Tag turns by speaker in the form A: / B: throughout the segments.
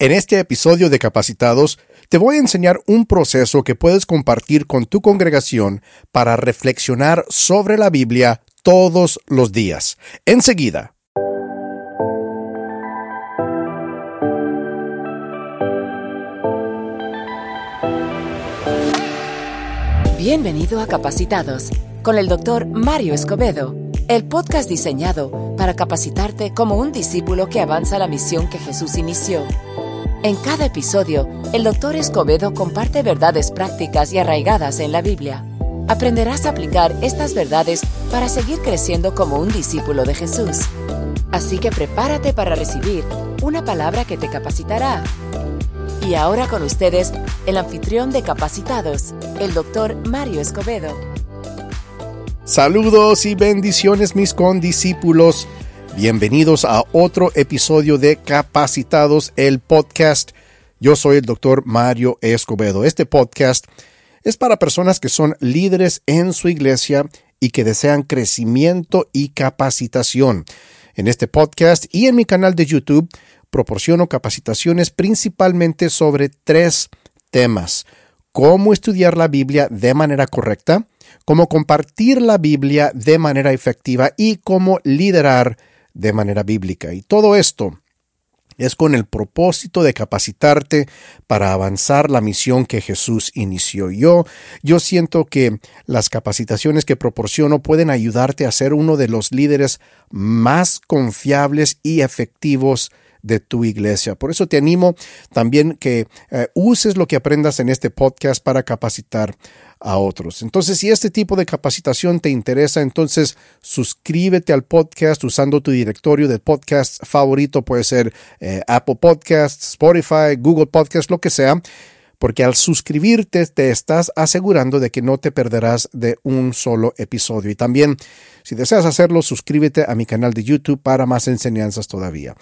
A: En este episodio de Capacitados, te voy a enseñar un proceso que puedes compartir con tu congregación para reflexionar sobre la Biblia todos los días. Enseguida.
B: Bienvenido a Capacitados con el doctor Mario Escobedo, el podcast diseñado para capacitarte como un discípulo que avanza la misión que Jesús inició. En cada episodio, el doctor Escobedo comparte verdades prácticas y arraigadas en la Biblia. Aprenderás a aplicar estas verdades para seguir creciendo como un discípulo de Jesús. Así que prepárate para recibir una palabra que te capacitará. Y ahora con ustedes, el anfitrión de Capacitados, el doctor Mario Escobedo.
A: Saludos y bendiciones mis condiscípulos. Bienvenidos a otro episodio de Capacitados, el podcast. Yo soy el doctor Mario Escobedo. Este podcast es para personas que son líderes en su iglesia y que desean crecimiento y capacitación. En este podcast y en mi canal de YouTube proporciono capacitaciones principalmente sobre tres temas. Cómo estudiar la Biblia de manera correcta, cómo compartir la Biblia de manera efectiva y cómo liderar de manera bíblica. Y todo esto es con el propósito de capacitarte para avanzar la misión que Jesús inició. Yo, yo siento que las capacitaciones que proporciono pueden ayudarte a ser uno de los líderes más confiables y efectivos de tu iglesia. Por eso te animo también que eh, uses lo que aprendas en este podcast para capacitar a otros. Entonces, si este tipo de capacitación te interesa, entonces suscríbete al podcast usando tu directorio de podcast favorito, puede ser eh, Apple Podcasts, Spotify, Google Podcasts, lo que sea porque al suscribirte te estás asegurando de que no te perderás de un solo episodio. Y también, si deseas hacerlo, suscríbete a mi canal de YouTube para más enseñanzas todavía.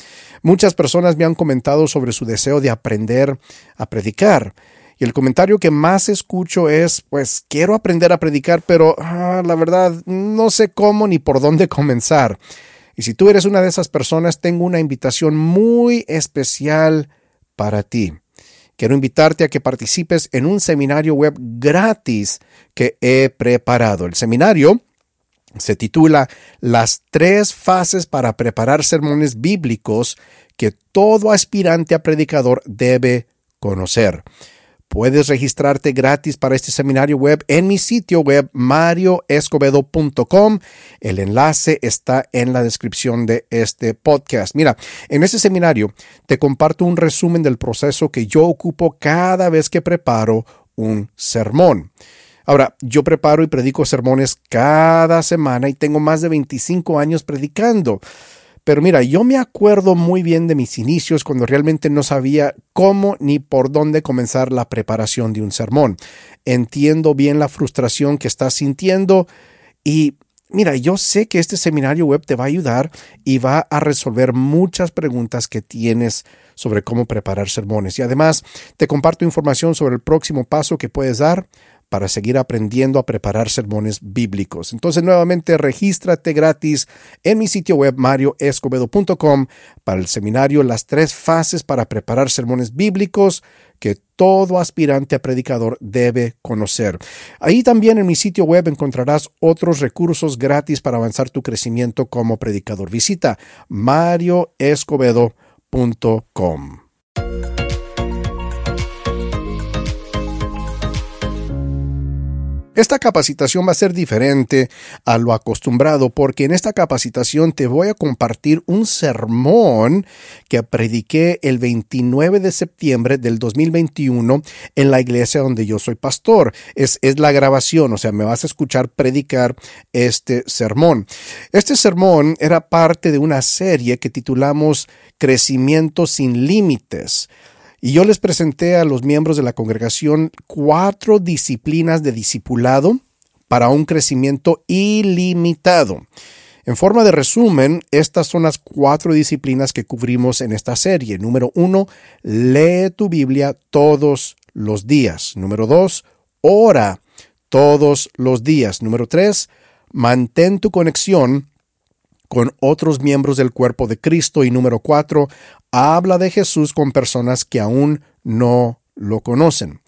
A: Muchas personas me han comentado sobre su deseo de aprender a predicar. Y el comentario que más escucho es, pues quiero aprender a predicar, pero ah, la verdad no sé cómo ni por dónde comenzar. Y si tú eres una de esas personas, tengo una invitación muy especial para ti quiero invitarte a que participes en un seminario web gratis que he preparado. El seminario se titula Las tres fases para preparar sermones bíblicos que todo aspirante a predicador debe conocer. Puedes registrarte gratis para este seminario web en mi sitio web marioescobedo.com. El enlace está en la descripción de este podcast. Mira, en este seminario te comparto un resumen del proceso que yo ocupo cada vez que preparo un sermón. Ahora, yo preparo y predico sermones cada semana y tengo más de 25 años predicando. Pero mira, yo me acuerdo muy bien de mis inicios cuando realmente no sabía cómo ni por dónde comenzar la preparación de un sermón. Entiendo bien la frustración que estás sintiendo y mira, yo sé que este seminario web te va a ayudar y va a resolver muchas preguntas que tienes sobre cómo preparar sermones. Y además te comparto información sobre el próximo paso que puedes dar para seguir aprendiendo a preparar sermones bíblicos. Entonces, nuevamente, regístrate gratis en mi sitio web marioescobedo.com para el seminario Las tres fases para preparar sermones bíblicos que todo aspirante a predicador debe conocer. Ahí también en mi sitio web encontrarás otros recursos gratis para avanzar tu crecimiento como predicador. Visita marioescobedo.com. Esta capacitación va a ser diferente a lo acostumbrado porque en esta capacitación te voy a compartir un sermón que prediqué el 29 de septiembre del 2021 en la iglesia donde yo soy pastor. Es, es la grabación, o sea, me vas a escuchar predicar este sermón. Este sermón era parte de una serie que titulamos Crecimiento sin Límites. Y yo les presenté a los miembros de la congregación cuatro disciplinas de discipulado para un crecimiento ilimitado. En forma de resumen, estas son las cuatro disciplinas que cubrimos en esta serie. Número uno, lee tu Biblia todos los días. Número dos, ora todos los días. Número tres, mantén tu conexión con otros miembros del cuerpo de Cristo. Y número cuatro, habla de Jesús con personas que aún no lo conocen.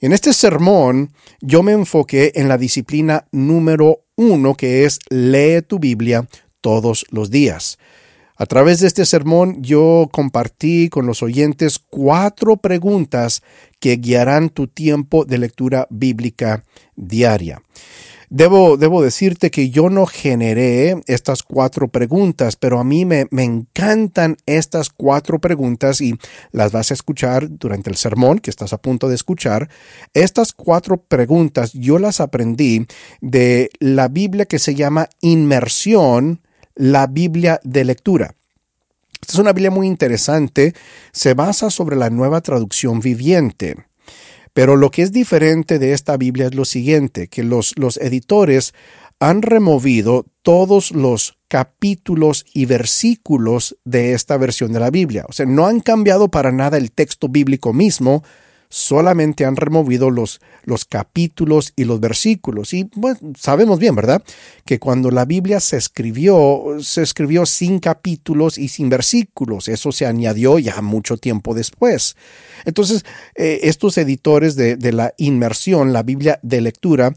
A: En este sermón yo me enfoqué en la disciplina número uno, que es lee tu Biblia todos los días. A través de este sermón yo compartí con los oyentes cuatro preguntas que guiarán tu tiempo de lectura bíblica diaria. Debo, debo decirte que yo no generé estas cuatro preguntas, pero a mí me, me encantan estas cuatro preguntas y las vas a escuchar durante el sermón que estás a punto de escuchar. Estas cuatro preguntas yo las aprendí de la Biblia que se llama Inmersión, la Biblia de lectura. Esta es una Biblia muy interesante, se basa sobre la nueva traducción viviente. Pero lo que es diferente de esta Biblia es lo siguiente, que los, los editores han removido todos los capítulos y versículos de esta versión de la Biblia. O sea, no han cambiado para nada el texto bíblico mismo, solamente han removido los, los capítulos y los versículos. Y bueno, sabemos bien, ¿verdad? Que cuando la Biblia se escribió, se escribió sin capítulos y sin versículos. Eso se añadió ya mucho tiempo después. Entonces, eh, estos editores de, de la inmersión, la Biblia de lectura,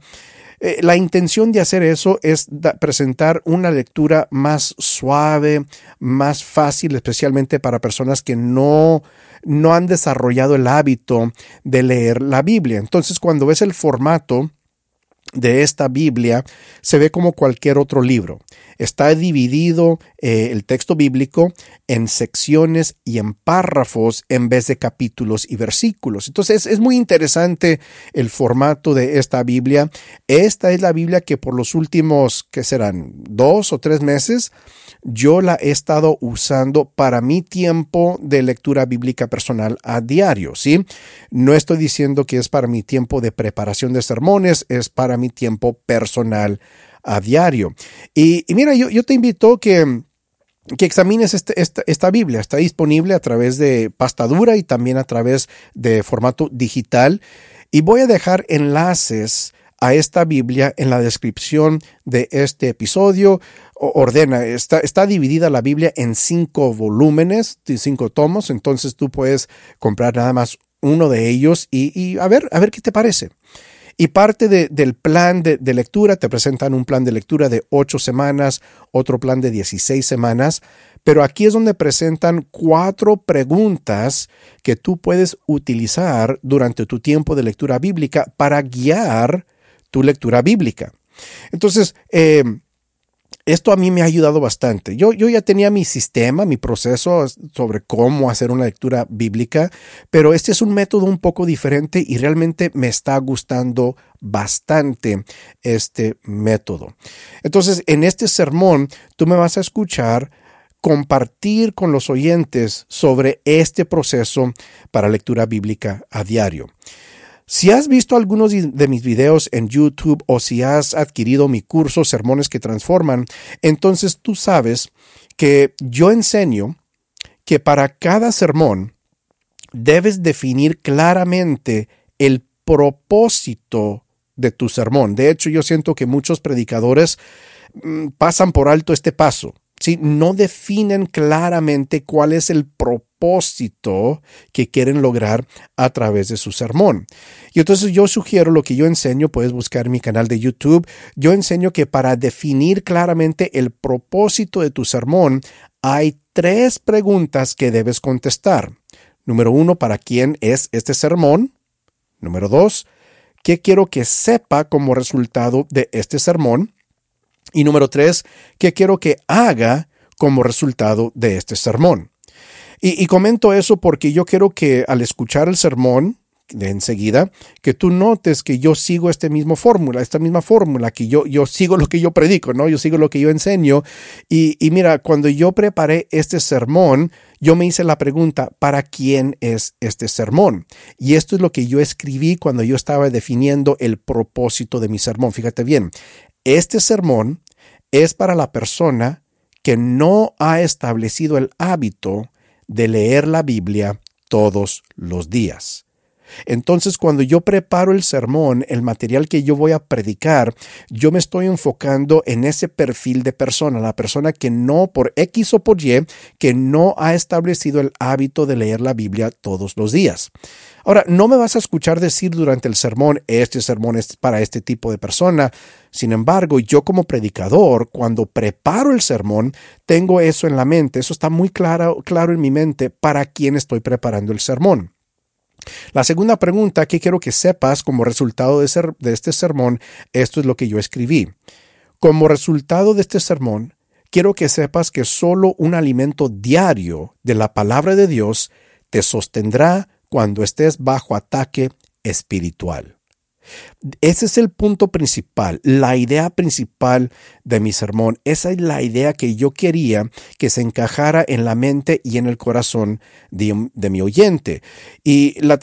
A: eh, la intención de hacer eso es presentar una lectura más suave, más fácil, especialmente para personas que no, no han desarrollado el hábito de leer la Biblia. Entonces, cuando ves el formato, de esta Biblia se ve como cualquier otro libro. Está dividido eh, el texto bíblico en secciones y en párrafos en vez de capítulos y versículos. Entonces es muy interesante el formato de esta Biblia. Esta es la Biblia que por los últimos, que serán? Dos o tres meses yo la he estado usando para mi tiempo de lectura bíblica personal a diario, ¿sí? No estoy diciendo que es para mi tiempo de preparación de sermones, es para mi tiempo personal a diario. Y, mira, yo, te invito que que examines este, esta, esta, Biblia. Está disponible a través de pasta dura y también a través de formato digital. Y voy a dejar enlaces a esta Biblia en la descripción de este episodio. Ordena, está, está dividida la Biblia en cinco volúmenes, cinco tomos, entonces tú puedes comprar nada más uno de ellos y, a ver, a ver qué te parece. Y parte del plan de, lectura, te presentan un plan de lectura de ocho semanas, otro plan de 16 semanas, pero aquí es donde presentan cuatro preguntas que tú puedes utilizar durante tu tiempo de lectura bíblica para guiar tu lectura bíblica. Entonces, eh, esto a mí me ha ayudado bastante. Yo, yo, ya tenía mi sistema, mi proceso sobre cómo hacer una lectura bíblica, pero este es un método un poco diferente y realmente me está gustando bastante este método. Entonces, en este sermón, tú me vas a escuchar compartir con los oyentes sobre este proceso para lectura bíblica a diario. Si has visto algunos de mis videos en YouTube o si has adquirido mi curso Sermones que Transforman, entonces tú sabes que yo enseño que para cada sermón debes definir claramente el propósito de tu sermón. De hecho, yo siento que muchos predicadores mm, pasan por alto este paso. ¿Sí? No definen claramente cuál es el propósito que quieren lograr a través de su sermón. Y entonces yo sugiero lo que yo enseño, puedes buscar mi canal de YouTube, yo enseño que para definir claramente el propósito de tu sermón, hay tres preguntas que debes contestar. Número uno, ¿para quién es este sermón? Número dos, ¿qué quiero que sepa como resultado de este sermón? Y número tres, ¿qué quiero que haga como resultado de este sermón? Y, comento eso porque yo quiero que al escuchar el sermón, de enseguida, que tú notes que yo sigo esta misma fórmula, esta misma fórmula, que yo, yo sigo lo que yo predico, ¿no? Yo sigo lo que yo enseño. Y, y mira, cuando yo preparé este sermón, yo me hice la pregunta, ¿para quién es este sermón? Y esto es lo que yo escribí cuando yo estaba definiendo el propósito de mi sermón. Fíjate bien, este sermón es para la persona que no ha establecido el hábito de leer la Biblia todos los días. Entonces, cuando yo preparo el sermón, el material que yo voy a predicar, yo me estoy enfocando en ese perfil de persona, la persona que no por X o por Y, que no ha establecido el hábito de leer la Biblia todos los días. Ahora, no me vas a escuchar decir durante el sermón, este sermón es para este tipo de persona. Sin embargo, yo como predicador, cuando preparo el sermón, tengo eso en la mente, eso está muy claro, claro en mi mente para quién estoy preparando el sermón. La segunda pregunta que quiero que sepas como resultado de, ser, de este sermón, esto es lo que yo escribí. Como resultado de este sermón, quiero que sepas que solo un alimento diario de la palabra de Dios te sostendrá cuando estés bajo ataque espiritual. Ese es el punto principal, la idea principal de mi sermón. Esa es la idea que yo quería que se encajara en la mente y en el corazón de, mi oyente. Y la,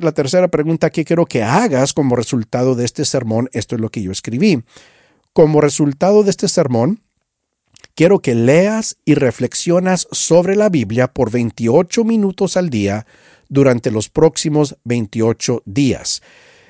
A: la tercera pregunta que quiero que hagas como resultado de este sermón, esto es lo que yo escribí. Como resultado de este sermón, quiero que leas y reflexionas sobre la Biblia por 28 minutos al día durante los próximos 28 días.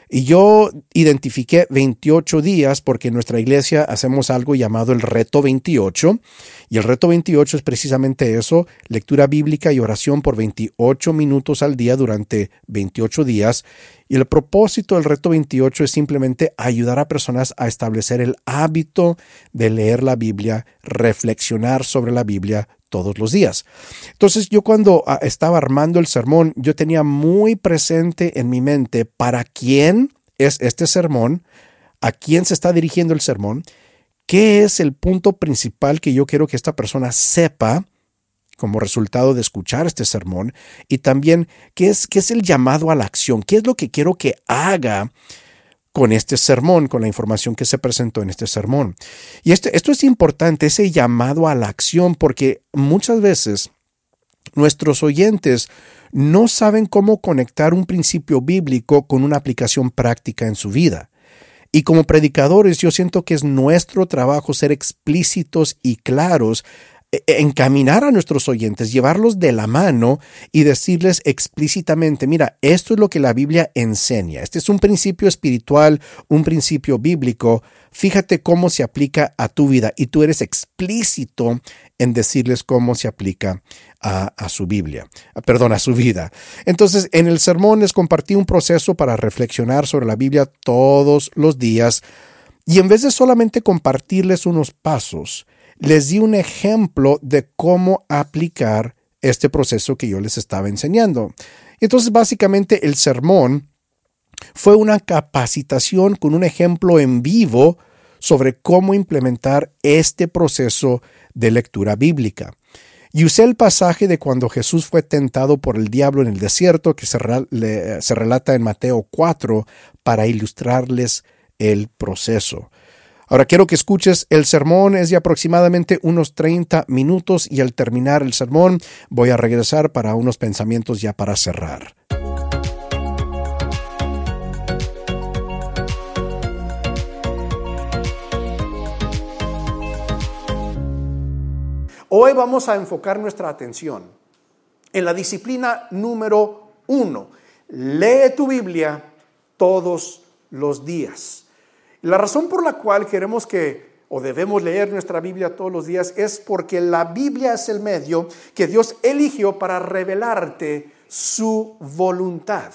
A: Y yo identifiqué 28 días porque en nuestra iglesia hacemos algo llamado el reto 28. Y el reto 28 es precisamente eso, lectura bíblica y oración por 28 minutos al día durante 28 días. Y el propósito del reto 28 es simplemente ayudar a personas a establecer el hábito de leer la Biblia, reflexionar sobre la Biblia todos los días. Entonces yo cuando ah, estaba armando el sermón, yo tenía muy presente en mi mente para quién es este sermón, a quién se está dirigiendo el sermón, qué es el punto principal que yo quiero que esta persona sepa como resultado de escuchar este sermón y también qué es, qué es el llamado a la acción, qué es lo que quiero que haga con este sermón, con la información que se presentó en este sermón. Y este, esto es importante, ese llamado a la acción, porque muchas veces nuestros oyentes no saben cómo conectar un principio bíblico con una aplicación práctica en su vida. Y como predicadores yo siento que es nuestro trabajo ser explícitos y claros encaminar a nuestros oyentes, llevarlos de la mano y decirles explícitamente, mira, esto es lo que la Biblia enseña. Este es un principio espiritual, un principio bíblico. Fíjate cómo se aplica a tu vida y tú eres explícito en decirles cómo se aplica a, a, su Biblia, perdón, a su vida. Entonces, en el sermón les compartí un proceso para reflexionar sobre la Biblia todos los días y en vez de solamente compartirles unos pasos, les di un ejemplo de cómo aplicar este proceso que yo les estaba enseñando. Entonces, básicamente, el sermón fue una capacitación con un ejemplo en vivo sobre cómo implementar este proceso de lectura bíblica. Y usé el pasaje de cuando Jesús fue tentado por el diablo en el desierto, que se, relata en Mateo 4, para ilustrarles el proceso. Ahora quiero que escuches, el sermón es de aproximadamente unos 30 minutos y al terminar el sermón voy a regresar para unos pensamientos ya para cerrar. Hoy vamos a enfocar nuestra atención en la disciplina número uno. Lee tu Biblia todos los días. La razón por la cual queremos que o debemos leer nuestra Biblia todos los días es porque la Biblia es el medio que Dios eligió para revelarte su voluntad.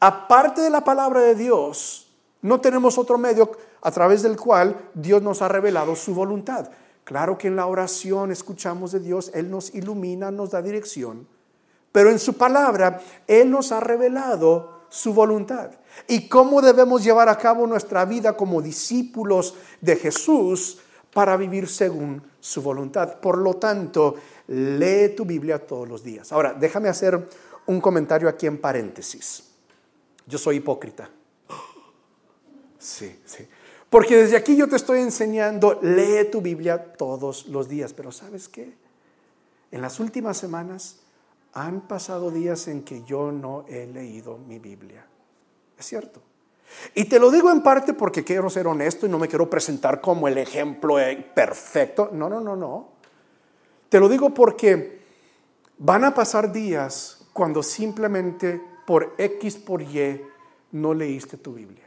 A: Aparte de la palabra de Dios, no tenemos otro medio a través del cual Dios nos ha revelado su voluntad. Claro que en la oración escuchamos de Dios, Él nos ilumina, nos da dirección, pero en su palabra Él nos ha revelado su voluntad y cómo debemos llevar a cabo nuestra vida como discípulos de Jesús para vivir según su voluntad. Por lo tanto, lee tu Biblia todos los días. Ahora, déjame hacer un comentario aquí en paréntesis. Yo soy hipócrita. Sí, sí. Porque desde aquí yo te estoy enseñando, lee tu Biblia todos los días. Pero ¿sabes qué? En las últimas semanas han pasado días en que yo no he leído mi Biblia. Es cierto. Y te lo digo en parte porque quiero ser honesto y no me quiero presentar como el ejemplo eh, perfecto. No, no, no, no. Te lo digo porque van a pasar días cuando simplemente por X, por Y, no leíste tu Biblia?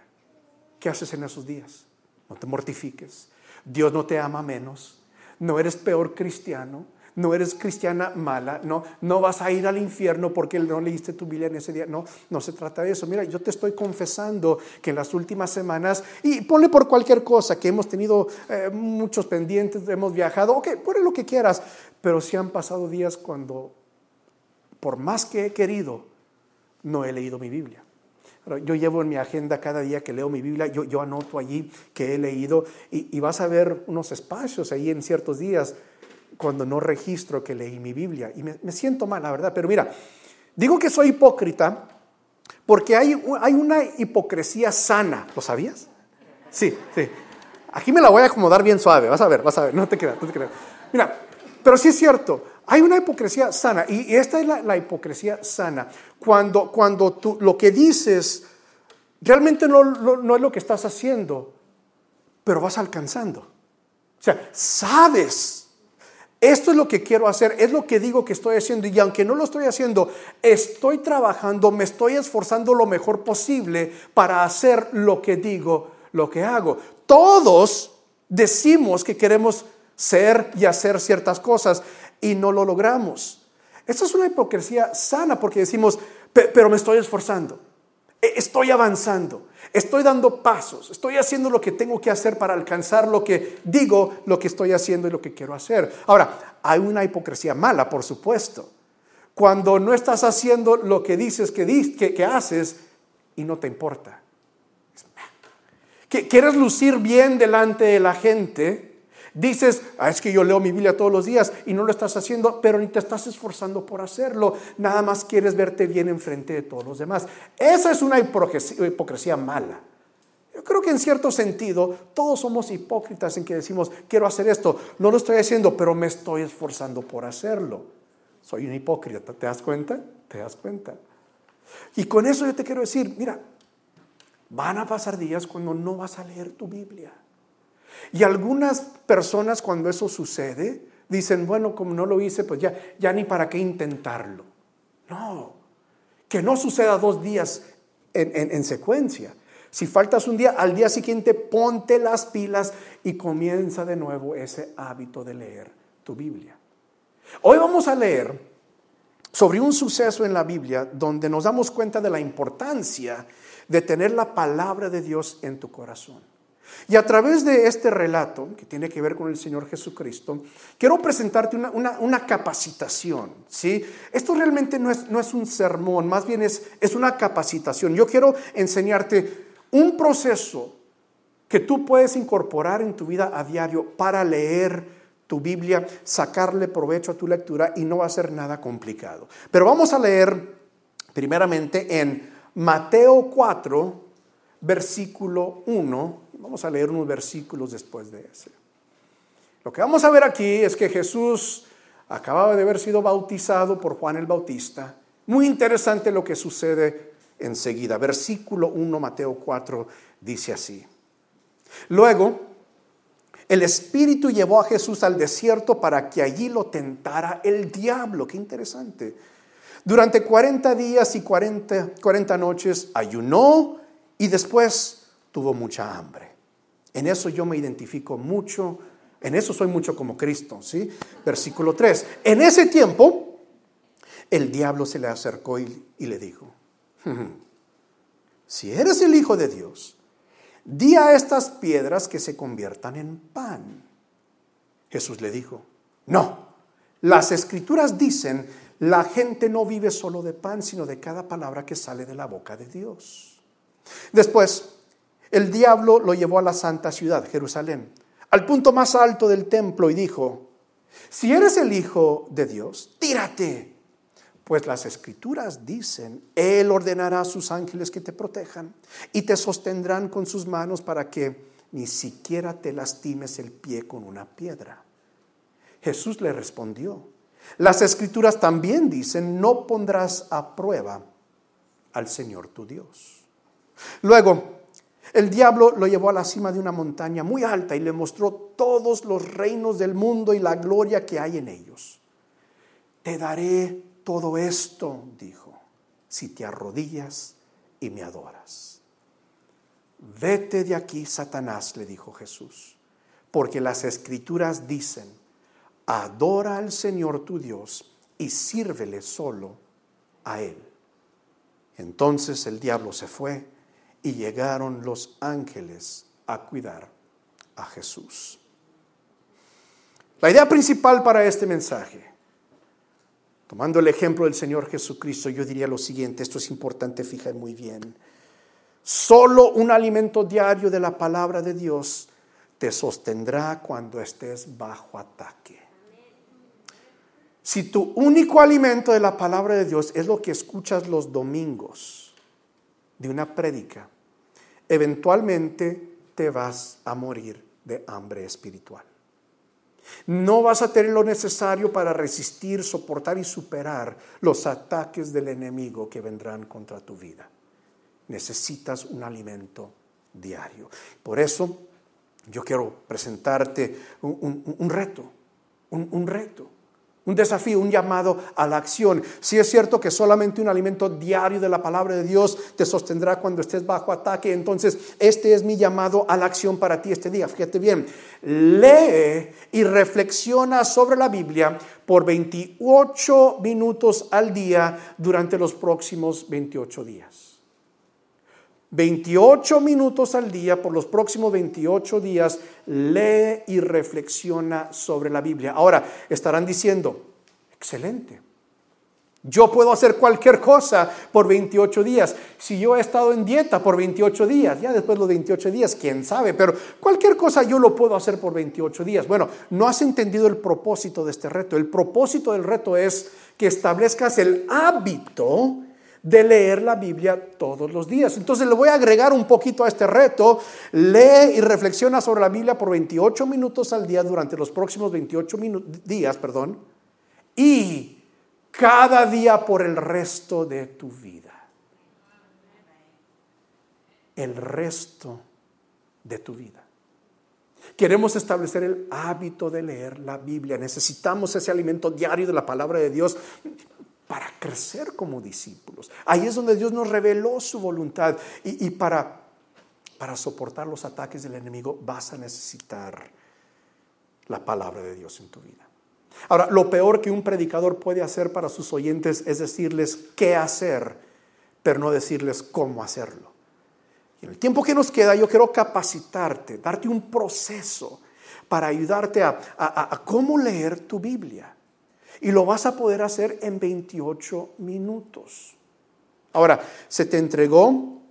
A: ¿Qué haces en esos días? No te mortifiques. Dios no te ama menos. No eres peor cristiano no eres cristiana mala, no, no vas a ir al infierno porque no leíste tu Biblia en ese día. No, no se trata de eso. Mira, yo te estoy confesando que en las últimas semanas, y ponle por cualquier cosa, que hemos tenido eh, muchos pendientes, hemos viajado, ok, ponle lo que quieras, pero si han pasado días cuando, por más que he querido, no he leído mi Biblia. Yo llevo en mi agenda cada día que leo mi Biblia, yo, yo anoto allí que he leído y, y, vas a ver unos espacios ahí en ciertos días cuando no registro que leí mi Biblia. Y me, siento mal, la verdad. Pero mira, digo que soy hipócrita porque hay, hay una hipocresía sana. ¿Lo sabías? Sí, sí. Aquí me la voy a acomodar bien suave. Vas a ver, vas a ver. No te creas, no te creas. Mira, pero sí es cierto. Hay una hipocresía sana. Y esta es la, hipocresía sana. Cuando, cuando tú lo que dices realmente no, no es lo que estás haciendo, pero vas alcanzando. O sea, sabes esto es lo que quiero hacer, es lo que digo que estoy haciendo y aunque no lo estoy haciendo, estoy trabajando, me estoy esforzando lo mejor posible para hacer lo que digo, lo que hago. Todos decimos que queremos ser y hacer ciertas cosas y no lo logramos. Esto es una hipocresía sana porque decimos, pero me estoy esforzando, e-, estoy avanzando. Estoy dando pasos, estoy haciendo lo que tengo que hacer para alcanzar lo que digo, lo que estoy haciendo y lo que quiero hacer. Ahora, hay una hipocresía mala, por supuesto. Cuando no estás haciendo lo que dices que, haces y no te importa. Quieres lucir bien delante de la gente, Dices, ah, es que yo leo mi Biblia todos los días y no lo estás haciendo, pero ni te estás esforzando por hacerlo. Nada más quieres verte bien enfrente de todos los demás. Esa es una hipocresía, mala. Yo creo que en cierto sentido todos somos hipócritas en que decimos, quiero hacer esto, no lo estoy haciendo, pero me estoy esforzando por hacerlo. Soy un hipócrita, ¿te das cuenta? ¿Te das cuenta? Y con eso yo te quiero decir, mira, van a pasar días cuando no vas a leer tu Biblia. Y algunas personas cuando eso sucede dicen, bueno, como no lo hice, pues ya, ya ni para qué intentarlo. No, que no suceda dos días en, en secuencia. Si faltas un día, al día siguiente ponte las pilas y comienza de nuevo ese hábito de leer tu Biblia. Hoy vamos a leer sobre un suceso en la Biblia donde nos damos cuenta de la importancia de tener la palabra de Dios en tu corazón. Y a través de este relato, que tiene que ver con el Señor Jesucristo, quiero presentarte una, capacitación. ¿sí? Esto realmente no es, no es, un sermón, más bien es, es una capacitación. Yo quiero enseñarte un proceso que tú puedes incorporar en tu vida a diario para leer tu Biblia, sacarle provecho a tu lectura y no va a ser nada complicado. Pero vamos a leer primeramente en Mateo 4, versículo 1 Vamos a leer unos versículos después de ese. Lo que vamos a ver aquí es que Jesús acababa de haber sido bautizado por Juan el Bautista. Muy interesante lo que sucede enseguida. Versículo 1, Mateo 4, dice así. Luego, el Espíritu llevó a Jesús al desierto para que allí lo tentara el diablo. Qué interesante. Durante 40 días y 40, 40 noches ayunó y después tuvo mucha hambre. En eso yo me identifico mucho, en eso soy mucho como Cristo, ¿sí? Versículo 3. En ese tiempo, el diablo se le acercó y, y le dijo, si eres el Hijo de Dios, di a estas piedras que se conviertan en pan. Jesús le dijo, no, las escrituras dicen, la gente no vive solo de pan, sino de cada palabra que sale de la boca de Dios. Después, el diablo lo llevó a la santa ciudad, Jerusalén, al punto más alto del templo y dijo, si eres el Hijo de Dios, tírate, pues las escrituras dicen, Él ordenará a sus ángeles que te protejan y te sostendrán con sus manos para que ni siquiera te lastimes el pie con una piedra. Jesús le respondió, las escrituras también dicen, no pondrás a prueba al Señor tu Dios. Luego, el diablo lo llevó a la cima de una montaña muy alta y le mostró todos los reinos del mundo y la gloria que hay en ellos. Te daré todo esto, dijo, si te arrodillas y me adoras. Vete de aquí, Satanás, le dijo Jesús, porque las escrituras dicen, adora al Señor tu Dios y sírvele solo a Él. Entonces el diablo se fue y llegaron los ángeles a cuidar a Jesús. La idea principal para este mensaje, tomando el ejemplo del Señor Jesucristo, yo diría lo siguiente, esto es importante, fija muy bien. Solo un alimento diario de la palabra de Dios te sostendrá cuando estés bajo ataque. Si tu único alimento de la palabra de Dios es lo que escuchas los domingos de una prédica, eventualmente te vas a morir de hambre espiritual. No vas a tener lo necesario para resistir, soportar y superar los ataques del enemigo que vendrán contra tu vida. Necesitas un alimento diario. Por eso yo quiero presentarte un, reto, un reto un desafío, un llamado a la acción. Si es cierto que solamente un alimento diario de la palabra de Dios te sostendrá cuando estés bajo ataque, entonces este es mi llamado a la acción para ti este día. Fíjate bien, lee y reflexiona sobre la Biblia por 28 minutos al día durante los próximos 28 días. 28 minutos al día por los próximos 28 días, lee y reflexiona sobre la Biblia. Ahora, estarán diciendo, excelente. Yo puedo hacer cualquier cosa por 28 días. Si yo he estado en dieta por 28 días, ya después de los 28 días, quién sabe, pero cualquier cosa yo lo puedo hacer por 28 días. Bueno, no has entendido el propósito de este reto. El propósito del reto es que establezcas el hábito de leer la Biblia todos los días. Entonces le voy a agregar un poquito a este reto. Lee y reflexiona sobre la Biblia por 28 minutos al día durante los próximos 28 días, perdón, y cada día por el resto de tu vida. El resto de tu vida. Queremos establecer el hábito de leer la Biblia. Necesitamos ese alimento diario de la palabra de Dios para crecer como discípulos. Ahí es donde Dios nos reveló su voluntad y, para, para soportar los ataques del enemigo vas a necesitar la palabra de Dios en tu vida. Ahora, lo peor que un predicador puede hacer para sus oyentes es decirles qué hacer, pero no decirles cómo hacerlo. Y en el tiempo que nos queda, yo quiero capacitarte, darte un proceso para ayudarte a cómo leer tu Biblia. Y lo vas a poder hacer en 28 minutos. Ahora, se te entregó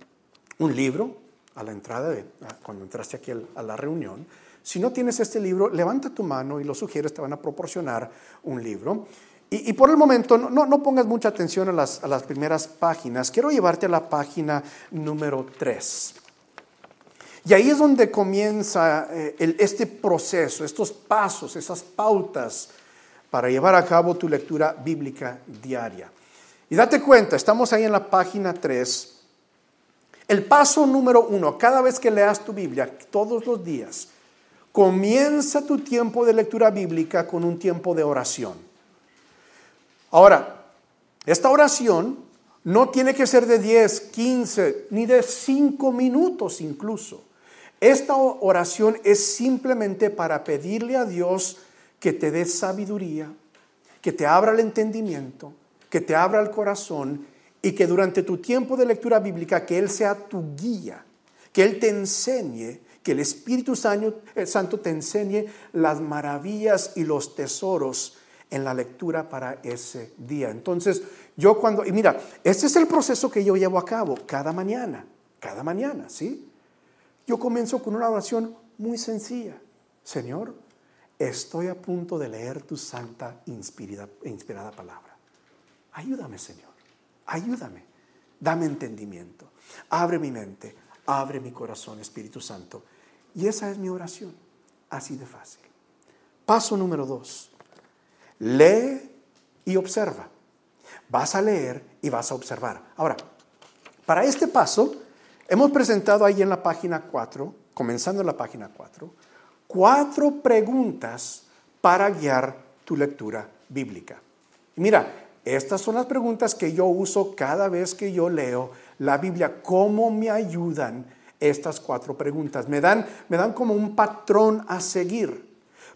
A: un libro a la entrada, de, cuando entraste aquí a la reunión. Si no tienes este libro, levanta tu mano y los sugieres, te van a proporcionar un libro. Y, por el momento, no, no, pongas mucha atención a las, a las, primeras páginas. Quiero llevarte a la página número 3. Y ahí es donde comienza eh, este proceso, estos pasos, esas pautas para llevar a cabo tu lectura bíblica diaria. Y date cuenta, estamos ahí en la página 3. El paso número uno, cada vez que leas tu Biblia, todos los días, comienza tu tiempo de lectura bíblica con un tiempo de oración. Ahora, esta oración no tiene que ser de 10, 15, ni de 5 minutos incluso. Esta oración es simplemente para pedirle a Dios que te dé sabiduría, que te abra el entendimiento, que te abra el corazón y que durante tu tiempo de lectura bíblica, que Él sea tu guía, que Él te enseñe, que el Espíritu Santo te enseñe las maravillas y los tesoros en la lectura para ese día. Entonces, yo cuando, y mira, este es el proceso que yo llevo a cabo cada mañana, cada mañana, ¿sí? Yo comienzo con una oración muy sencilla. Señor, estoy a punto de leer tu santa inspirada, inspirada palabra. Ayúdame, Señor, ayúdame, dame entendimiento, abre mi mente, abre mi corazón, Espíritu Santo. Y esa es mi oración, así de fácil. Paso número dos, lee y observa. Vas a leer y vas a observar. Ahora, para este paso, hemos presentado ahí en la página 4, comenzando en la página 4, cuatro preguntas para guiar tu lectura bíblica. mira, Estas son las preguntas que yo uso cada vez que yo leo la Biblia. ¿Cómo me ayudan estas cuatro preguntas? Me dan, me dan como un patrón a seguir.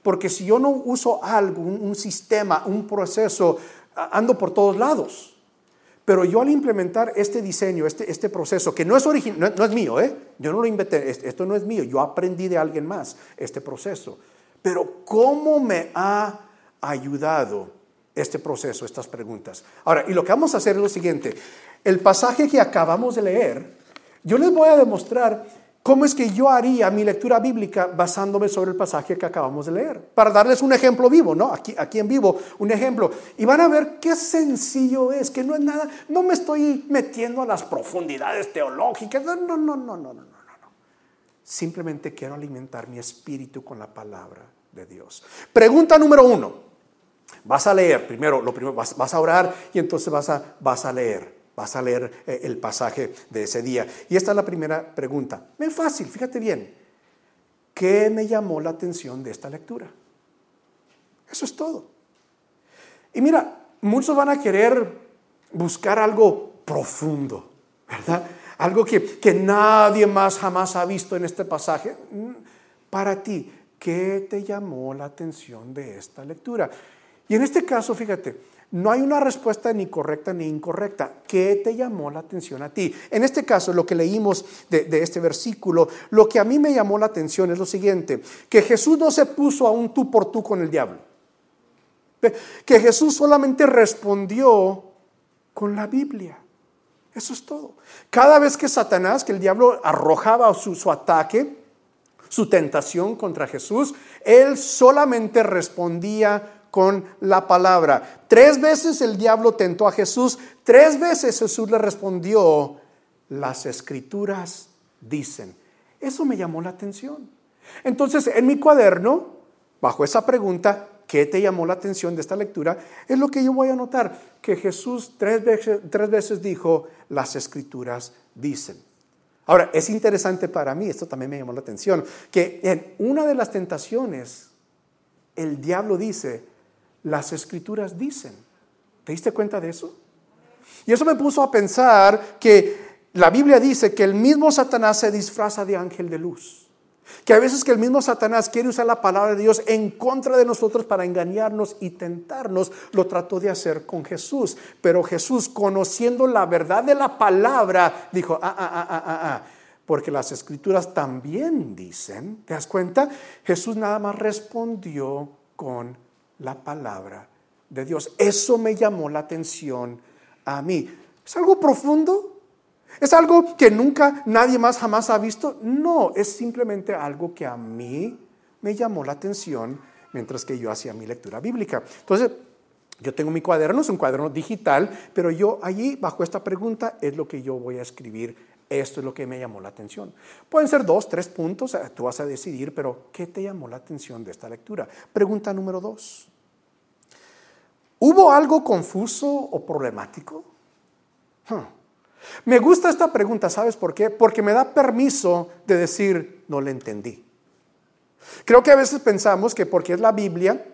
A: Porque si yo no uso algo, un, sistema, un proceso, ando por todos lados. Pero yo al implementar este diseño, este, este proceso, que no es, original, no, es mío, ¿eh? yo no lo inventé, esto no es mío, yo aprendí de alguien más este proceso. Pero ¿cómo me ha ayudado este proceso, estas preguntas? Ahora, y lo que vamos a hacer es lo siguiente, el pasaje que acabamos de leer, yo les voy a demostrar ¿Cómo es que yo haría mi lectura bíblica basándome sobre el pasaje que acabamos de leer? Para darles un ejemplo vivo, ¿no? Aquí, aquí en vivo, un ejemplo. Y van a ver qué sencillo es, que no es nada, no me estoy metiendo a las profundidades teológicas, no, no, no, no, no, no, no. Simplemente quiero alimentar mi espíritu con la palabra de Dios. Pregunta número uno. Vas a leer, primero, lo primero, vas, vas a orar y entonces vas a, vas a leer. Vas a leer eh, el pasaje de ese día. Y esta es la primera pregunta. Es fácil, fíjate bien. ¿Qué me llamó la atención de esta lectura? Eso es todo. Y mira, muchos van a querer buscar algo profundo, ¿verdad? Algo que, que nadie más jamás ha visto en este pasaje. Mm, para ti, ¿qué te llamó la atención de esta lectura? Y en este caso, fíjate, no hay una respuesta ni correcta ni incorrecta. ¿Qué te llamó la atención a ti? En este caso, lo que leímos de, este versículo, lo que a mí me llamó la atención es lo siguiente, que Jesús no se puso a un tú por tú con el diablo. Que Jesús solamente respondió con la Biblia. Eso es todo. Cada vez que Satanás, que el diablo arrojaba su, su ataque, su tentación contra Jesús, él solamente respondía con la palabra. Tres veces el diablo tentó a Jesús, tres veces Jesús le respondió, las escrituras dicen. Eso me llamó la atención. Entonces, en mi cuaderno, bajo esa pregunta, ¿qué te llamó la atención de esta lectura? Es lo que yo voy a notar, que Jesús tres veces, tres veces dijo, las escrituras dicen. Ahora, es interesante para mí, esto también me llamó la atención, que en una de las tentaciones, el diablo dice, las escrituras dicen. ¿Te diste cuenta de eso? Y eso me puso a pensar que la Biblia dice que el mismo Satanás se disfraza de ángel de luz. Que a veces que el mismo Satanás quiere usar la palabra de Dios en contra de nosotros para engañarnos y tentarnos, lo trató de hacer con Jesús. Pero Jesús, conociendo la verdad de la palabra, dijo, ah, ah, ah, ah, ah, ah porque las escrituras también dicen, ¿te das cuenta? Jesús nada más respondió con la palabra de Dios. Eso me llamó la atención a mí. ¿Es algo profundo? ¿Es algo que nunca nadie más jamás ha visto? No, es simplemente algo que a mí me llamó la atención mientras que yo hacía mi lectura bíblica. Entonces, yo tengo mi cuaderno, es un cuaderno digital, pero yo allí, bajo esta pregunta, es lo que yo voy a escribir. Esto es lo que me llamó la atención. Pueden ser dos, tres puntos, tú vas a decidir, pero ¿qué te llamó la atención de esta lectura? Pregunta número dos. ¿Hubo algo confuso o problemático? Me gusta esta pregunta, ¿sabes por qué? Porque me da permiso de decir, no le entendí. Creo que a veces pensamos que porque es la Biblia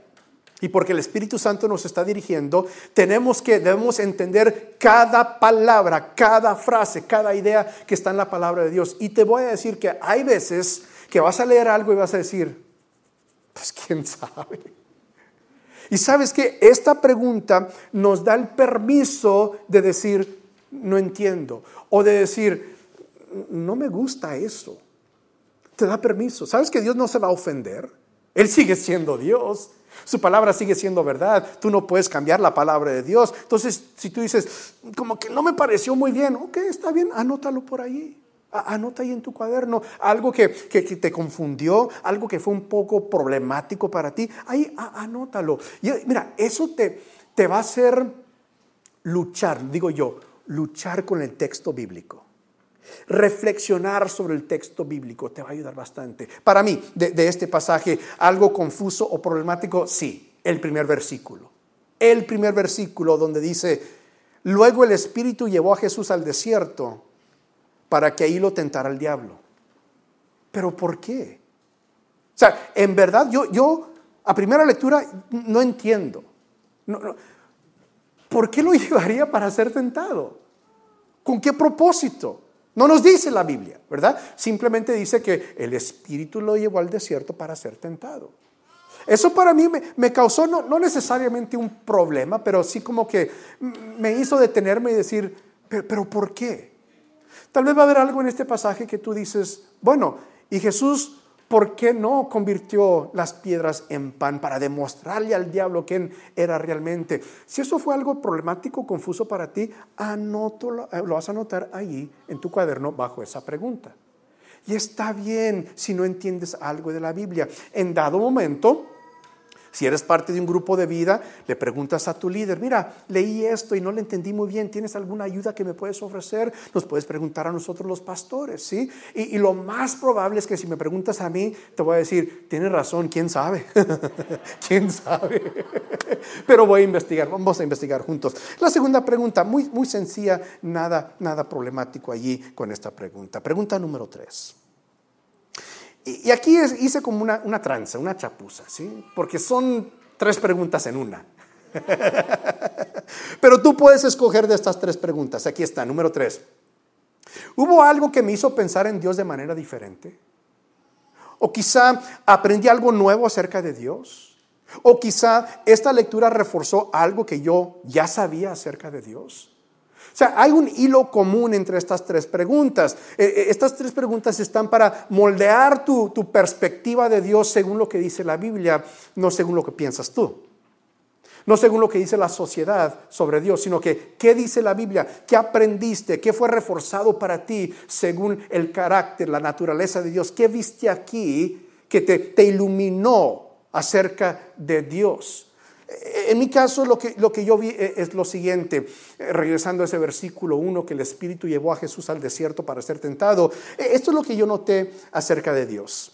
A: y porque el Espíritu Santo nos está dirigiendo, tenemos que, debemos entender cada palabra, cada frase, cada idea que está en la palabra de Dios. Y te voy a decir que hay veces que vas a leer algo y vas a decir, pues quién sabe. Y sabes que esta pregunta nos da el permiso de decir, no entiendo, o de decir, no me gusta eso. Te da permiso. ¿Sabes que Dios no se va a ofender? Él sigue siendo Dios. Su palabra sigue siendo verdad. Tú no puedes cambiar la palabra de Dios. Entonces, si tú dices, como que no me pareció muy bien, ok, está bien, anótalo por ahí. Anota ahí en tu cuaderno algo que, te confundió, algo que fue un poco problemático para ti. Ahí anótalo. Y mira, eso te, te va a hacer luchar, digo yo, luchar con el texto bíblico. Reflexionar sobre el texto bíblico te va a ayudar bastante. Para mí, de, de este pasaje, algo confuso o problemático, sí, el primer versículo. El primer versículo donde dice, luego el Espíritu llevó a Jesús al desierto para que ahí lo tentara el diablo. ¿Pero por qué? O sea, en verdad yo, yo a primera lectura no entiendo. ¿por qué lo llevaría para ser tentado? ¿Con qué propósito? No nos dice la Biblia, ¿verdad? Simplemente dice que el Espíritu lo llevó al desierto para ser tentado. Eso para mí me, causó no, no, necesariamente un problema, pero sí como que me hizo detenerme y decir, pero, pero ¿por qué? Tal vez va a haber algo en este pasaje que tú dices, bueno, y Jesús ¿Por qué no convirtió las piedras en pan para demostrarle al diablo quién era realmente? Si eso fue algo problemático, confuso para ti, anótalo, lo vas a anotar allí en tu cuaderno bajo esa pregunta. Y está bien si no entiendes algo de la Biblia. En dado momento, si eres parte de un grupo de vida, le preguntas a tu líder, mira, leí esto y no le entendí muy bien, ¿tienes alguna ayuda que me puedes ofrecer? Nos puedes preguntar a nosotros los pastores, ¿sí? Y, lo más probable es que si me preguntas a mí, te voy a decir, tienes razón, ¿quién sabe? ¿Quién sabe? Pero voy a investigar, vamos a investigar juntos. La segunda pregunta, muy, muy sencilla, nada, nada problemático allí con esta pregunta. Pregunta número tres. Y, aquí hice como una, una tranza, una chapuza, ¿sí? Porque son tres preguntas en una. Pero tú puedes escoger de estas tres preguntas. Aquí está, número tres. ¿Hubo algo que me hizo pensar en Dios de manera diferente? ¿O quizá aprendí algo nuevo acerca de Dios? ¿O quizá esta lectura reforzó algo que yo ya sabía acerca de Dios? O sea, hay un hilo común entre estas tres preguntas. Eh, eh, estas tres preguntas están para moldear tu, tu perspectiva de Dios según lo que dice la Biblia, no según lo que piensas tú. No según lo que dice la sociedad sobre Dios, sino que qué dice la Biblia, qué aprendiste, qué fue reforzado para ti según el carácter, la naturaleza de Dios, qué viste aquí que te, te iluminó acerca de Dios. En mi caso, lo que, lo que yo vi eh, es lo siguiente, eh, regresando a ese versículo 1 que el Espíritu llevó a Jesús al desierto para ser tentado. Eh, esto es lo que yo noté acerca de Dios.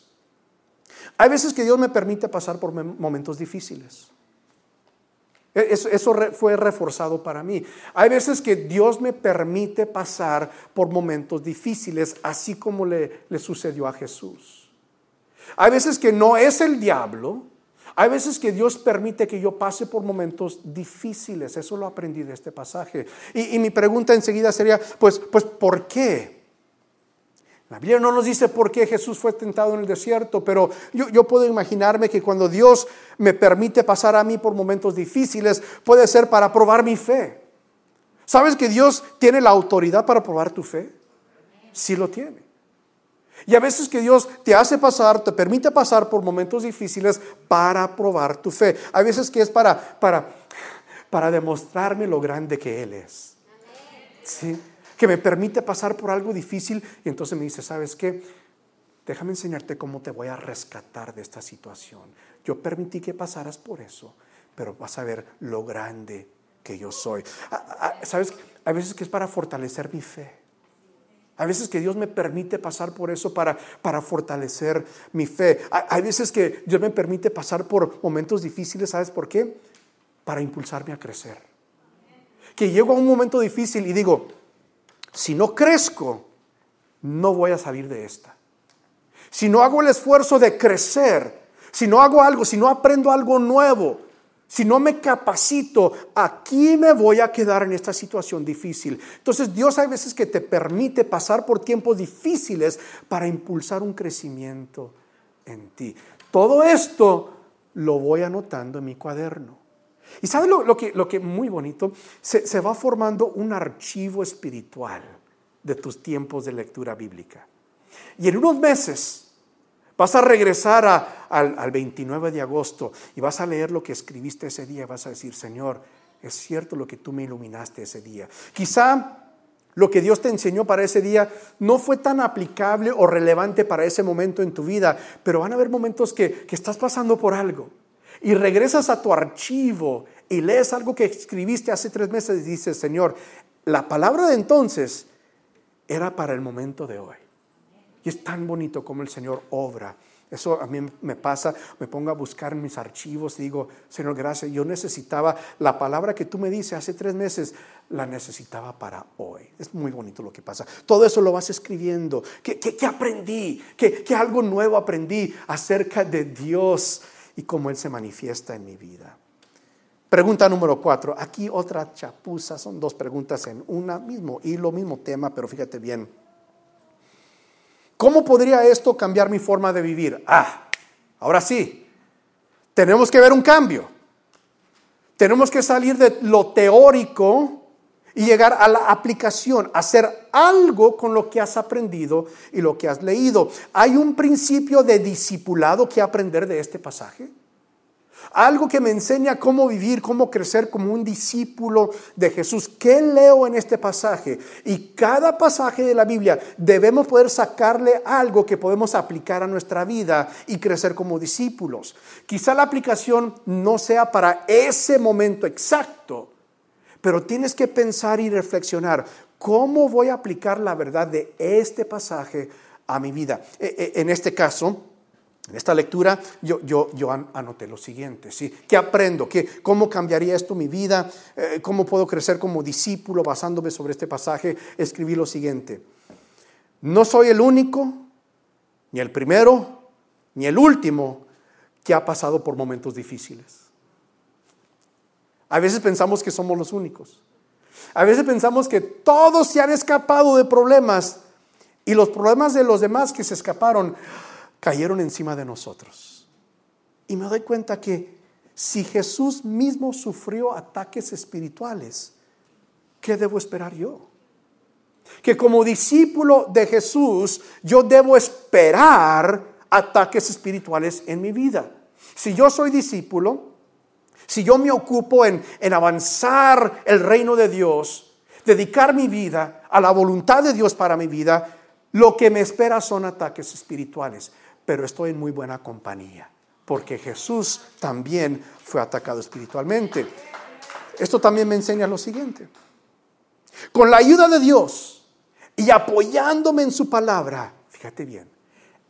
A: Hay veces que Dios me permite pasar por momentos difíciles. E, eso, fue reforzado para mí. Hay veces que Dios me permite pasar por momentos difíciles, así como le, le sucedió a Jesús. Hay veces que no es el diablo, hay veces que Dios permite que yo pase por momentos difíciles, eso lo aprendí de este pasaje. Y, mi pregunta enseguida sería, pues, pues, ¿por qué? La Biblia no nos dice por qué Jesús fue tentado en el desierto, pero yo, yo, puedo imaginarme que cuando Dios me permite pasar a mí por momentos difíciles, puede ser para probar mi fe. ¿Sabes que Dios tiene la autoridad para probar tu fe? Sí lo tiene. Y a veces que Dios te hace pasar, te permite pasar por momentos difíciles para probar tu fe. A veces que es para, para, para demostrarme lo grande que Él es. ¿Sí? Que me permite pasar por algo difícil y entonces me dice, ¿sabes qué? Déjame enseñarte cómo te voy a rescatar de esta situación. Yo permití que pasaras por eso, pero vas a ver lo grande que yo soy. Ah, ah, ¿Sabes? A veces que es para fortalecer mi fe. Hay veces que Dios me permite pasar por eso para, para fortalecer mi fe. Hay, veces que Dios me permite pasar por momentos difíciles, ¿sabes por qué? Para impulsarme a crecer. Que llego a un momento difícil y digo, si no crezco, no voy a salir de esta. Si no hago el esfuerzo de crecer, si no hago algo, si no aprendo algo nuevo, si no me capacito, aquí me voy a quedar en esta situación difícil. Entonces Dios hay veces que te permite pasar por tiempos difíciles para impulsar un crecimiento en ti. Todo esto lo voy anotando en mi cuaderno. Y ¿sabes lo, que, lo muy bonito? Se, se va formando un archivo espiritual de tus tiempos de lectura bíblica. Y en unos meses Vas a regresar al, 29 de agosto y vas a leer lo que escribiste ese día. Vas a decir, Señor, es cierto lo que tú me iluminaste ese día. Quizá lo que Dios te enseñó para ese día no fue tan aplicable o relevante para ese momento en tu vida, pero van a haber momentos que, que estás pasando por algo y regresas a tu archivo y lees algo que escribiste hace tres meses y dices, Señor, la palabra de entonces era para el momento de hoy. Y es tan bonito como el Señor obra. Eso a mí me pasa, me pongo a buscar mis archivos y digo, Señor, gracias, yo necesitaba la palabra que tú me dices hace tres meses, la necesitaba para hoy. Es muy bonito lo que pasa. Todo eso lo vas escribiendo. ¿Qué, qué, aprendí? ¿Qué, ¿Qué algo nuevo aprendí acerca de Dios y cómo Él se manifiesta en mi vida? Pregunta número cuatro. Aquí otra chapuza. Son dos preguntas en una mismo y lo mismo tema, pero fíjate bien. ¿Cómo podría esto cambiar mi forma de vivir? Ah, ahora sí. Tenemos que ver un cambio. Tenemos que salir de lo teórico y llegar a la aplicación, hacer algo con lo que has aprendido y lo que has leído. ¿Hay un principio de discipulado que aprender de este pasaje? Algo que me enseña cómo vivir, cómo crecer como un discípulo de Jesús. ¿Qué leo en este pasaje? Y cada pasaje de la Biblia debemos poder sacarle algo que podemos aplicar a nuestra vida y crecer como discípulos. Quizá la aplicación no sea para ese momento exacto, pero tienes que pensar y reflexionar, ¿cómo voy a aplicar la verdad de este pasaje a mi vida? E, e, en este caso, en esta lectura yo, yo, yo anoté lo siguiente, ¿sí? ¿Qué aprendo? ¿Qué, ¿Cómo cambiaría esto mi vida? Eh, ¿Cómo puedo crecer como discípulo basándome sobre este pasaje? Escribí lo siguiente. No soy el único, ni el primero, ni el último que ha pasado por momentos difíciles. A veces pensamos que somos los únicos. A veces pensamos que todos se han escapado de problemas y los problemas de los demás que se escaparon cayeron encima de nosotros. Y me doy cuenta que si Jesús mismo sufrió ataques espirituales, ¿qué debo esperar yo? Que como discípulo de Jesús, yo debo esperar ataques espirituales en mi vida. Si yo soy discípulo, si yo me ocupo en, avanzar el reino de Dios, dedicar mi vida a la voluntad de Dios para mi vida, lo que me espera son ataques espirituales. Pero estoy en muy buena compañía, porque Jesús también fue atacado espiritualmente. Esto también me enseña lo siguiente. Con la ayuda de Dios y apoyándome en su palabra, fíjate bien,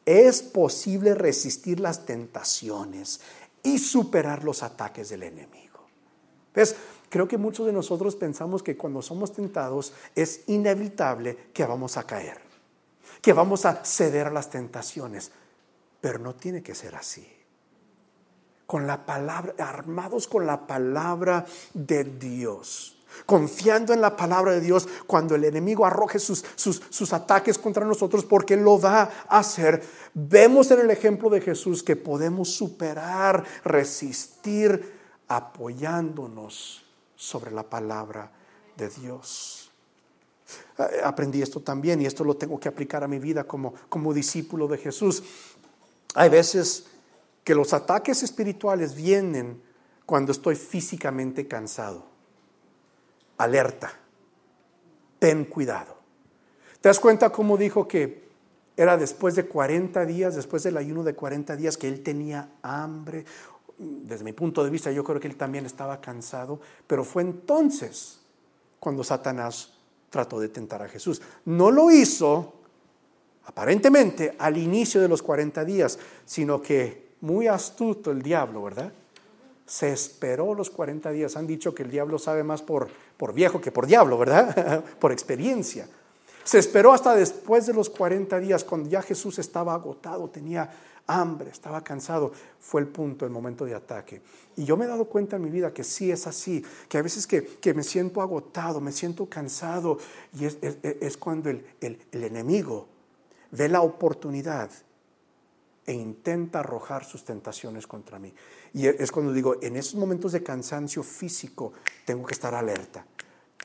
A: es posible resistir las tentaciones y superar los ataques del enemigo. ¿Ves? Creo que muchos de nosotros pensamos que cuando somos tentados es inevitable que vamos a caer, que vamos a ceder a las tentaciones, pero no tiene que ser así. Con la palabra, armados con la palabra de Dios confiando en la palabra de Dios cuando el enemigo arroje sus, sus, ataques contra nosotros, porque lo va a hacer. Vemos en el ejemplo de Jesús que podemos superar, resistir, apoyándonos sobre la palabra de Dios. Eh, aprendí esto también y esto lo tengo que aplicar a mi vida como, como discípulo de Jesús. Hay veces que los ataques espirituales vienen cuando estoy físicamente cansado alerta, ten cuidado. ¿Te das cuenta cómo dijo que era después de 40 días, después del ayuno de 40 días, que él tenía hambre? Desde mi punto de vista, yo creo que él también estaba cansado, pero fue entonces cuando Satanás trató de tentar a Jesús. No lo hizo aparentemente al inicio de los 40 días, sino que muy astuto el diablo, ¿verdad? Se esperó los 40 días. Han dicho que el diablo sabe más por, por viejo que por diablo, ¿verdad? por experiencia. Se esperó hasta después de los 40 días, cuando ya Jesús estaba agotado, tenía hambre, estaba cansado. Fue el punto, el momento de ataque. Y yo me he dado cuenta en mi vida que sí es así, que a veces que, me siento agotado, me siento cansado, y es, cuando el, el enemigo ve la oportunidad e intenta arrojar sus tentaciones contra mí. Y es cuando digo, en esos momentos de cansancio físico, tengo que estar alerta.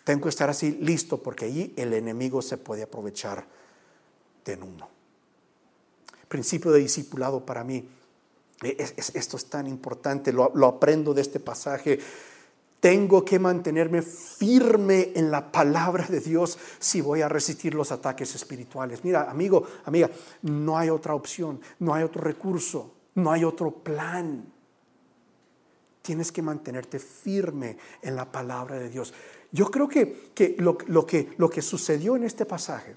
A: Tengo que estar así listo porque allí el enemigo se puede aprovechar de uno. Principio de discipulado para mí. esto es tan importante, lo, lo aprendo de este pasaje. Tengo que mantenerme firme en la palabra de Dios si voy a resistir los ataques espirituales. Mira, amigo, amiga, no hay otra opción, no hay otro recurso, no hay otro plan. Tienes que mantenerte firme en la palabra de Dios. Yo creo que, lo, que lo que sucedió en este pasaje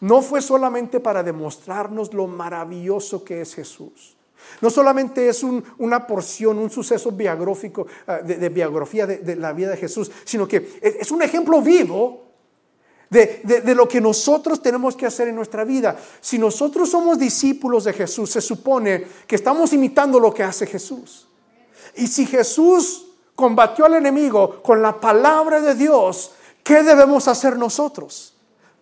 A: no fue solamente para demostrarnos lo maravilloso que es Jesús. No solamente es una porción, un suceso biográfico, ah, de, biografía de, la vida de Jesús, sino que es un ejemplo vivo de, de, lo que nosotros tenemos que hacer en nuestra vida. Si nosotros somos discípulos de Jesús, se supone que estamos imitando lo que hace Jesús. Y si Jesús combatió al enemigo con la palabra de Dios, ¿qué debemos hacer nosotros?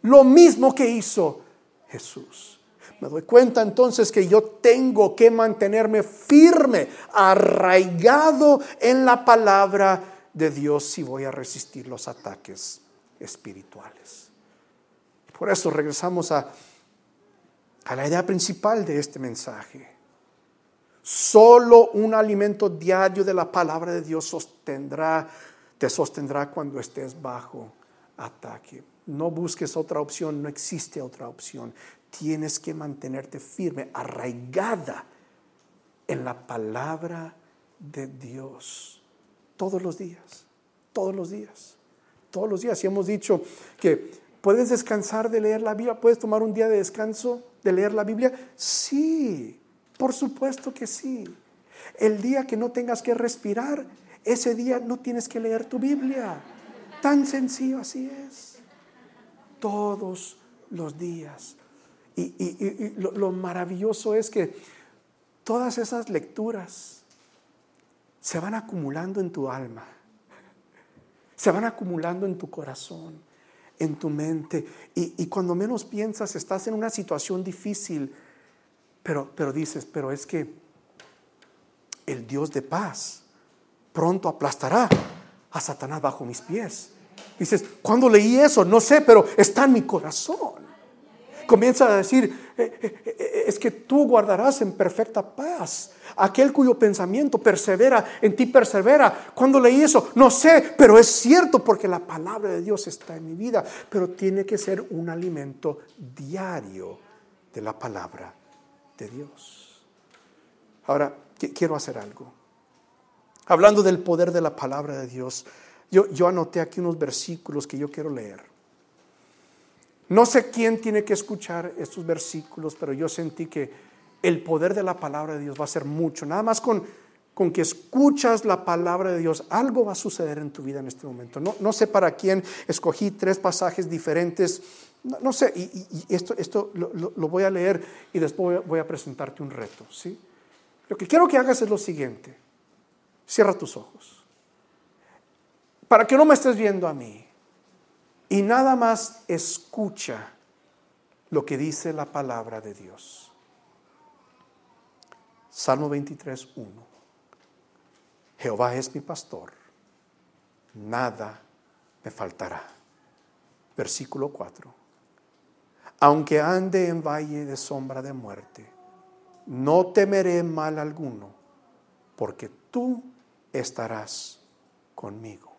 A: Lo mismo que hizo Jesús. Me doy cuenta entonces que yo tengo que mantenerme firme, arraigado en la palabra de Dios si voy a resistir los ataques espirituales. Por eso regresamos a, a la idea principal de este mensaje. Solo un alimento diario de la palabra de Dios sostendrá, te sostendrá cuando estés bajo ataque. No busques otra opción, no existe otra opción. Tienes que mantenerte firme, arraigada en la palabra de Dios todos los días, todos los días, todos los días. Y hemos dicho que puedes descansar de leer la Biblia, puedes tomar un día de descanso de leer la Biblia. Sí, por supuesto que sí. El día que no tengas que respirar, ese día no tienes que leer tu Biblia. Tan sencillo así es. Todos los días. Y, lo maravilloso es que todas esas lecturas se van acumulando en tu alma, se van acumulando en tu corazón, en tu mente. Y, cuando menos piensas, estás en una situación difícil, pero, pero dices, pero es que el Dios de paz pronto aplastará a Satanás bajo mis pies. Dices, ¿cuándo leí eso? No sé, pero está en mi corazón. Comienza a decir, eh, eh, eh, es que tú guardarás en perfecta paz aquel cuyo pensamiento persevera, en ti persevera. ¿Cuándo leí eso? No sé, pero es cierto porque la palabra de Dios está en mi vida, pero tiene que ser un alimento diario de la palabra de Dios. Ahora, quiero hacer algo. Hablando del poder de la palabra de Dios, yo, yo anoté aquí unos versículos que yo quiero leer. No sé quién tiene que escuchar estos versículos, pero yo sentí que el poder de la palabra de Dios va a ser mucho. Nada más con, con que escuchas la palabra de Dios, algo va a suceder en tu vida en este momento. No, no sé para quién escogí tres pasajes diferentes. No, sé, y, esto, esto lo, lo, voy a leer y después voy a presentarte un reto. ¿sí? Lo que quiero que hagas es lo siguiente. Cierra tus ojos. Para que no me estés viendo a mí. Y nada más escucha lo que dice la palabra de Dios. Salmo 23, 1. Jehová es mi pastor, nada me faltará. Versículo 4. Aunque ande en valle de sombra de muerte, no temeré mal alguno, porque tú estarás conmigo.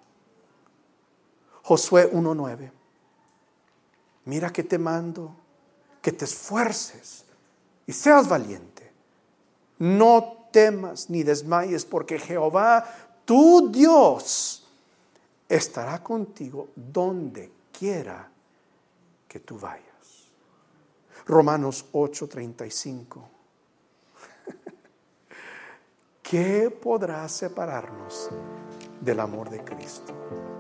A: Josué 1.9. Mira que te mando, que te esfuerces y seas valiente. No temas ni desmayes, porque Jehová, tu Dios, estará contigo donde quiera que tú vayas. Romanos 8:35. ¿Qué podrá separarnos del amor de Cristo?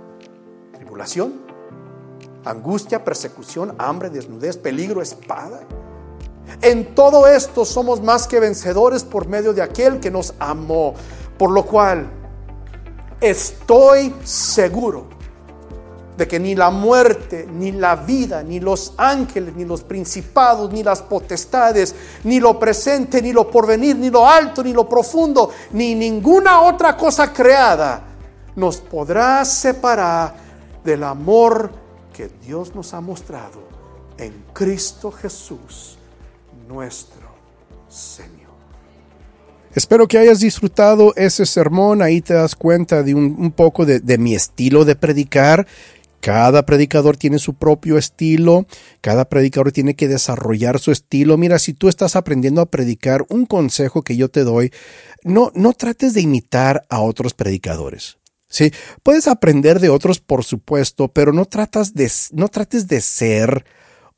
A: ¿Tribulación? ¿Angustia, persecución, hambre, desnudez, peligro, espada? En todo esto somos más que vencedores por medio de aquel que nos amó. Por lo cual estoy seguro de que ni la muerte, ni la vida, ni los ángeles, ni los principados, ni las potestades, ni lo presente, ni lo porvenir, ni lo alto, ni lo profundo, ni ninguna otra cosa creada nos podrá separar del amor que Dios nos ha mostrado en Cristo Jesús nuestro Señor. Espero que hayas disfrutado ese sermón. Ahí te das cuenta de un, poco de, de mi estilo de predicar. Cada predicador tiene su propio estilo, cada predicador tiene que desarrollar su estilo. Mira, si tú estás aprendiendo a predicar, un consejo que yo te doy, no, no trates de imitar a otros predicadores. Sí, puedes aprender de otros, por supuesto, pero no, tratas de, no trates de ser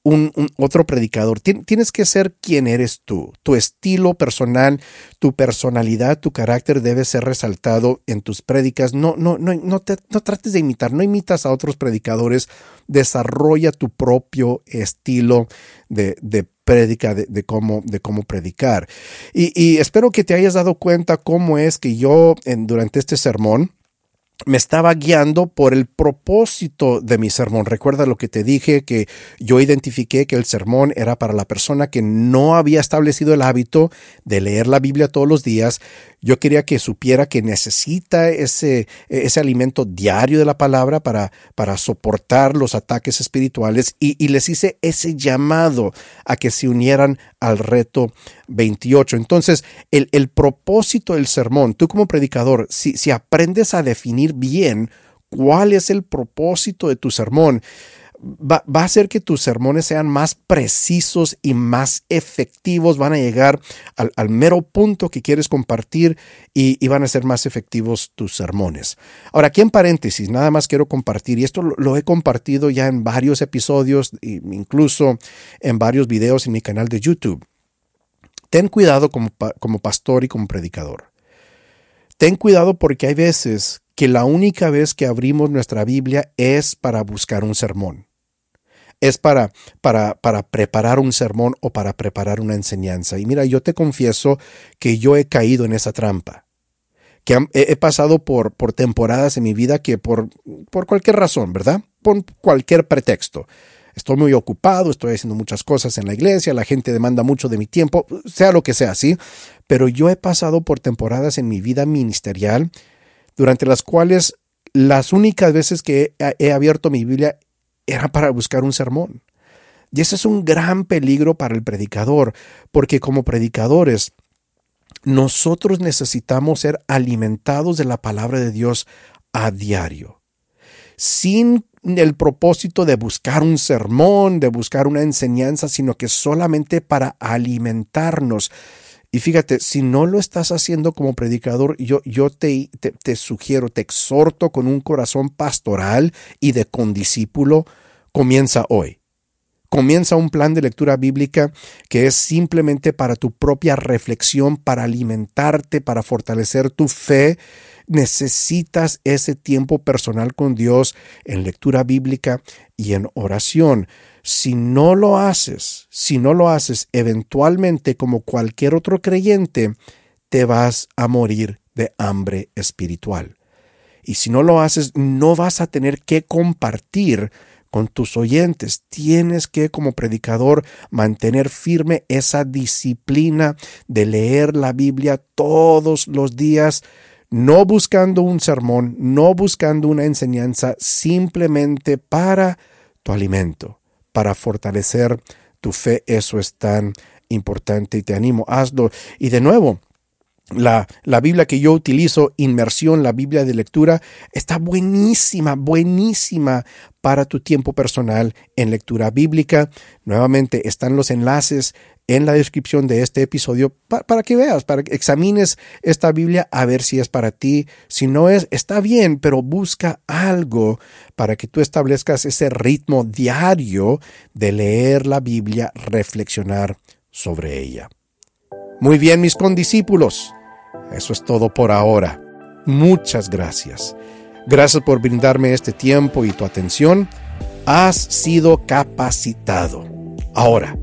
A: un, otro predicador. tienes que ser quien eres tú. Tu estilo personal, tu personalidad, tu carácter debe ser resaltado en tus prédicas. No, no, no, no, te, trates de imitar, no imitas a otros predicadores. Desarrolla tu propio estilo de, de prédica, de, cómo, de cómo predicar. Y, espero que te hayas dado cuenta cómo es que yo durante este sermón me estaba guiando por el propósito de mi sermón. Recuerda lo que te dije, que yo identifiqué que el sermón era para la persona que no había establecido el hábito de leer la Biblia todos los días. Yo quería que supiera que necesita ese, ese alimento diario de la palabra para, para soportar los ataques espirituales y, y les hice ese llamado a que se unieran al reto 28. Entonces, el, el propósito del sermón, tú como predicador, si, si aprendes a definir bien cuál es el propósito de tu sermón, Va, a hacer que tus sermones sean más precisos y más efectivos, van a llegar al, mero punto que quieres compartir y, van a ser más efectivos tus sermones. Ahora, aquí en paréntesis, nada más quiero compartir, y esto lo, lo he compartido ya en varios episodios, incluso en varios videos en mi canal de YouTube. Ten cuidado como, como pastor y como predicador. Ten cuidado porque hay veces que la única vez que abrimos nuestra Biblia es para buscar un sermón. Es para, para, para preparar un sermón o para preparar una enseñanza. Y mira, yo te confieso que yo he caído en esa trampa. Que he, pasado por, por temporadas en mi vida que por, por cualquier razón, ¿verdad? Por cualquier pretexto estoy muy ocupado, estoy haciendo muchas cosas en la iglesia, la gente demanda mucho de mi tiempo, sea lo que sea, ¿sí? Pero yo he pasado por temporadas en mi vida ministerial durante las cuales las únicas veces que he, he abierto mi Biblia era para buscar un sermón. Y ese es un gran peligro para el predicador, porque como predicadores, nosotros necesitamos ser alimentados de la palabra de Dios a diario, sin el propósito de buscar un sermón, de buscar una enseñanza, sino que solamente para alimentarnos. Y fíjate, si no lo estás haciendo como predicador, yo, te, te sugiero, te exhorto con un corazón pastoral y de condiscípulo, comienza hoy. Comienza un plan de lectura bíblica que es simplemente para tu propia reflexión, para alimentarte, para fortalecer tu fe. Necesitas ese tiempo personal con Dios en lectura bíblica y en oración. Si no lo haces, si no lo haces, eventualmente como cualquier otro creyente, te vas a morir de hambre espiritual. Y si no lo haces, no vas a tener que compartir con tus oyentes. Tienes que, como predicador, mantener firme esa disciplina de leer la Biblia todos los días, no buscando un sermón, no buscando una enseñanza, simplemente para tu alimento, para fortalecer tu fe. Eso es tan importante y te animo, hazlo. Y de nuevo, la, la, Biblia que yo utilizo, inmersión, la Biblia de lectura, está buenísima, buenísima para tu tiempo personal en lectura bíblica. Nuevamente están los enlaces en la descripción de este episodio para, que veas, para que examines esta Biblia a ver si es para ti. Si no es, está bien, pero busca algo para que tú establezcas ese ritmo diario de leer la Biblia, reflexionar sobre ella. Muy bien, mis condiscípulos. Eso es todo por ahora. Muchas gracias. Gracias por brindarme este tiempo y tu atención. Has sido capacitado. Ahora,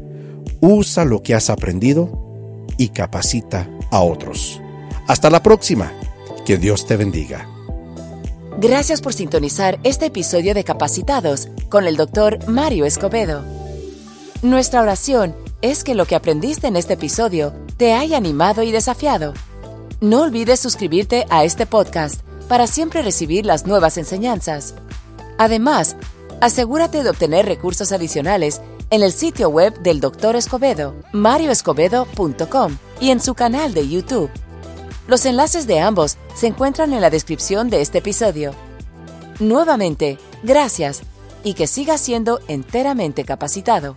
A: usa lo que has aprendido y capacita a otros. Hasta la próxima. Que Dios te bendiga.
B: Gracias por sintonizar este episodio de Capacitados con el doctor Mario Escobedo. Nuestra oración es que lo que aprendiste en este episodio te haya animado y desafiado no olvides suscribirte a este podcast para siempre recibir las nuevas enseñanzas. Además, asegúrate de obtener recursos adicionales en el sitio web del Dr. Escobedo, marioescobedo.com y en su canal de YouTube. Los enlaces de ambos se encuentran en la descripción de este episodio. Nuevamente, gracias y que sigas siendo enteramente capacitado.